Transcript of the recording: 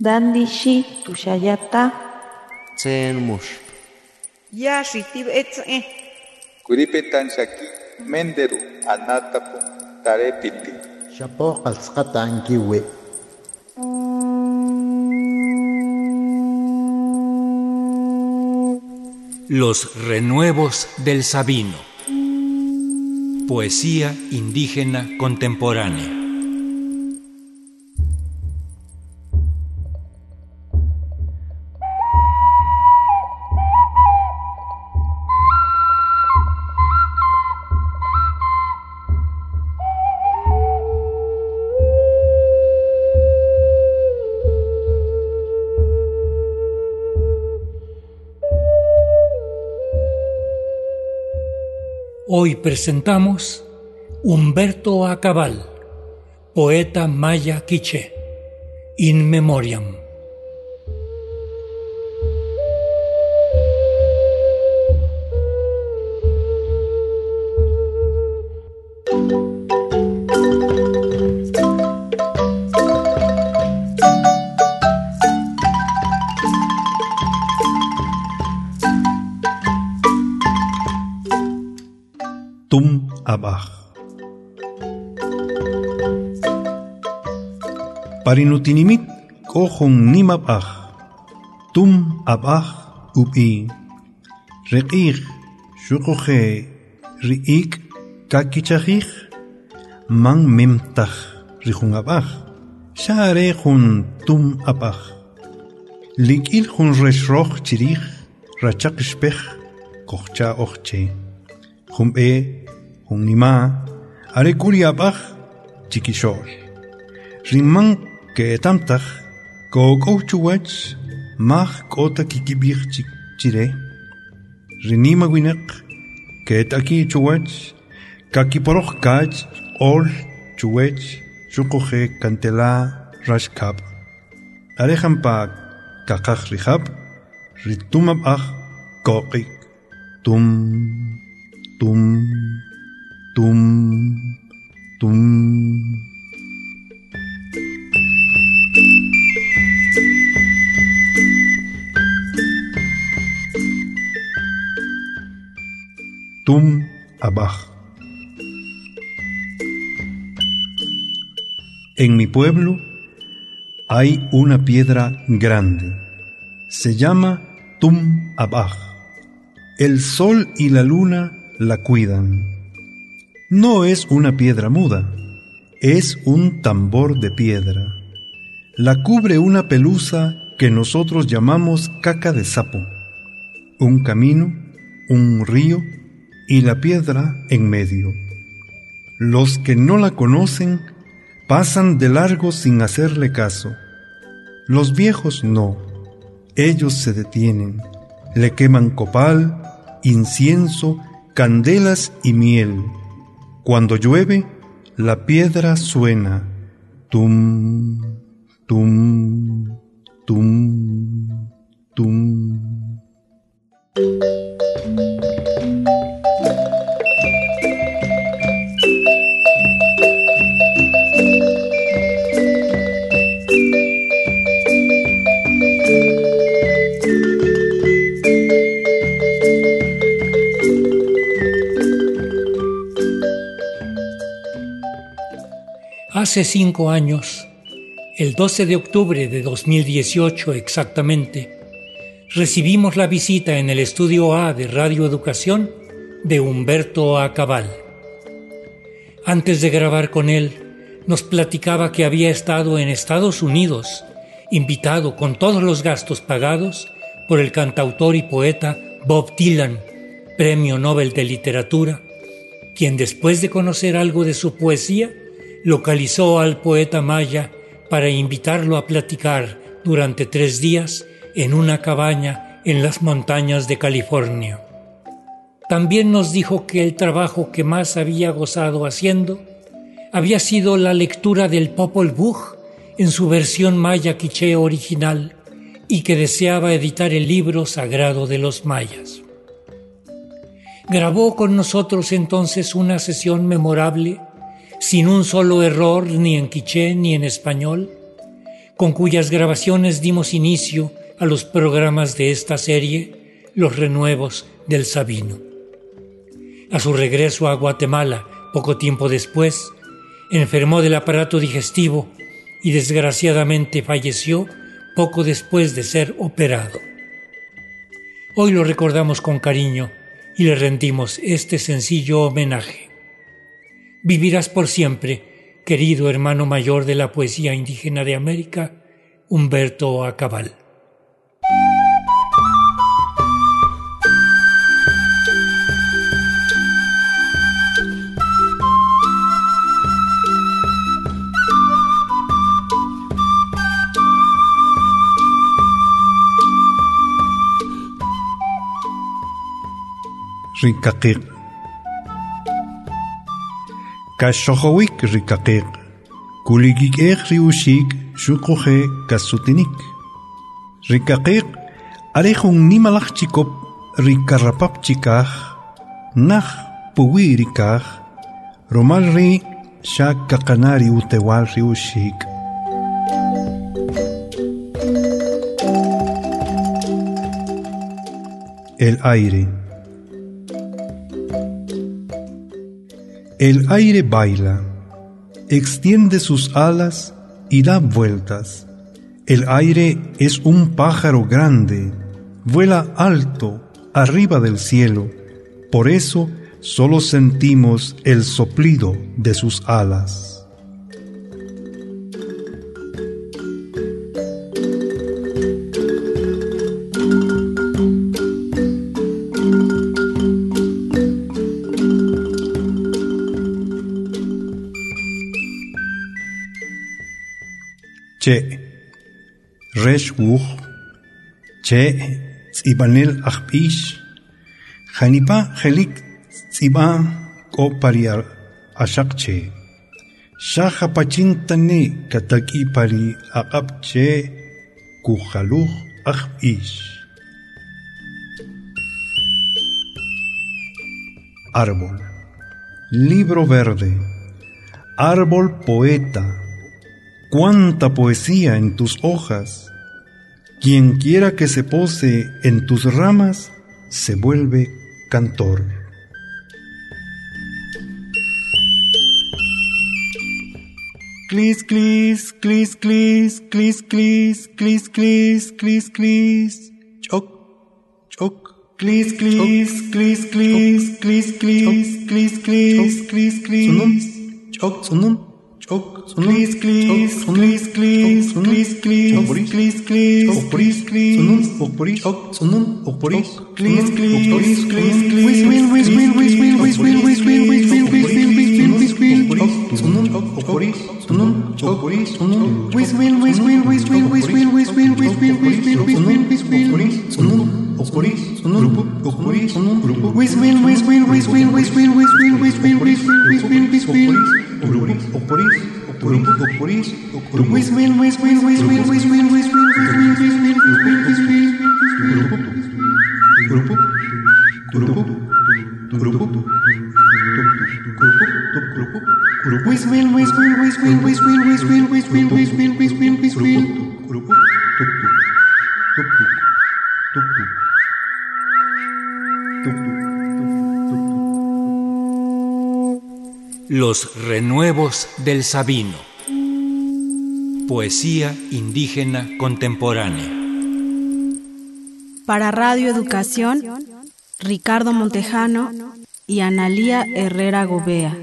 Dandishi tushayata. Tsen mush. Ya shitib etze. Kuripetan shaki menderu anatapu tarepiti. Shapo qalsqata ankiwi. Los renuevos del Sabino. Poesía indígena contemporánea. Hoy presentamos Humberto Acabal, poeta maya quiche, in memoriam. Abaj. Parinutinimit kohon nimabaj. Tum abaj ubi. Reqig shukoje riik kakichajij. Man memtaj rijun abaj. Share jun tum abaj. Likil jun reshroj chirij. Rachak shpej kohcha ochche. Junima, Arekuri abaj, Chiquishol. Riman que tamtaj, Koko chuwach, Maj kota kikibir chire. Rinima winek, que taki chuwach, Kakiporoch kaj, Ol chuwech, Shukoje cantela rashkab. Arejan pa kakaj rihab, Ritumab aj, Kokik, Tum tum, tum, tum. Tum abaj. En mi pueblo hay una piedra grande. Se llama Tum abaj. El sol y la luna la cuidan. No es una piedra muda, es un tambor de piedra. La cubre una pelusa que nosotros llamamos caca de sapo, un camino, un río y la piedra en medio. Los que no la conocen pasan de largo sin hacerle caso. Los viejos no, ellos se detienen, le queman copal, incienso, candelas y miel. Cuando llueve, la piedra suena. Tum, tum, tum, tum. Hace cinco años, el 12 de octubre de 2018 exactamente, recibimos la visita en el estudio A de Radio Educación de Humberto Acabal. Antes de grabar con él, nos platicaba que había estado en Estados Unidos, invitado con todos los gastos pagados por el cantautor y poeta Bob Dylan, Premio Nobel de Literatura, quien después de conocer algo de su poesía, localizó al poeta maya para invitarlo a platicar durante tres días en una cabaña en las montañas de California. También nos dijo que el trabajo que más había gozado haciendo había sido la lectura del Popol Vuh en su versión maya quiché original y que deseaba editar el libro sagrado de los mayas. Grabó con nosotros entonces una sesión memorable sin un solo error ni en quiché ni en español, con cuyas grabaciones dimos inicio a los programas de esta serie, Los Renuevos del Sabino. A su regreso a Guatemala, poco tiempo después, enfermó del aparato digestivo y desgraciadamente falleció poco después de ser operado. Hoy lo recordamos con cariño y le rendimos este sencillo homenaje. Vivirás por siempre, querido hermano mayor de la poesía indígena de América, Humberto Acabal. Kaxohowik rikaqiq, kulikiq'iq er riushik shuquhe kasutinik. Rikaqiq arejun nimalajchikop rikarrapapchikaj, naj puwi rikaj, romalri shaqaqanari utewal riushik. El aire. El aire baila, extiende sus alas y da vueltas. El aire es un pájaro grande, vuela alto, arriba del cielo. Por eso solo sentimos el soplido de sus alas. Che resh che tsibanel achpish. Janipa jelik tsiba ko pariar ashak che. Shaja pachintani kataki pari aqap che achpish. Árbol. Libro verde. Árbol poeta cuánta poesía en tus hojas. Quien quiera que se pose en tus ramas, se vuelve cantor. Clis, clis, clis, clis, clis, clis, clis, clis, clis, clis, choc, choc. Clis, clis, clis, clis, clis, clis, clis, clis, clis, clis, choc, sunum. Chok, please, please, please, please, please, please, please, please, please, please, sunun, okpori, chok, sunun, okpori, please, please, please, please, please, win, win, win, win, win, win, win, win, win, win, win, win, win, win, win, win, sunun, okpori, sunun, okpori, sunun, win, win, win, win, win, win, win, win, win, win, win, win, win, win, win, Los renuevos del Sabino. Poesía indígena contemporánea. Para Radio Educación, Ricardo Montejano y Analía Herrera Gobea.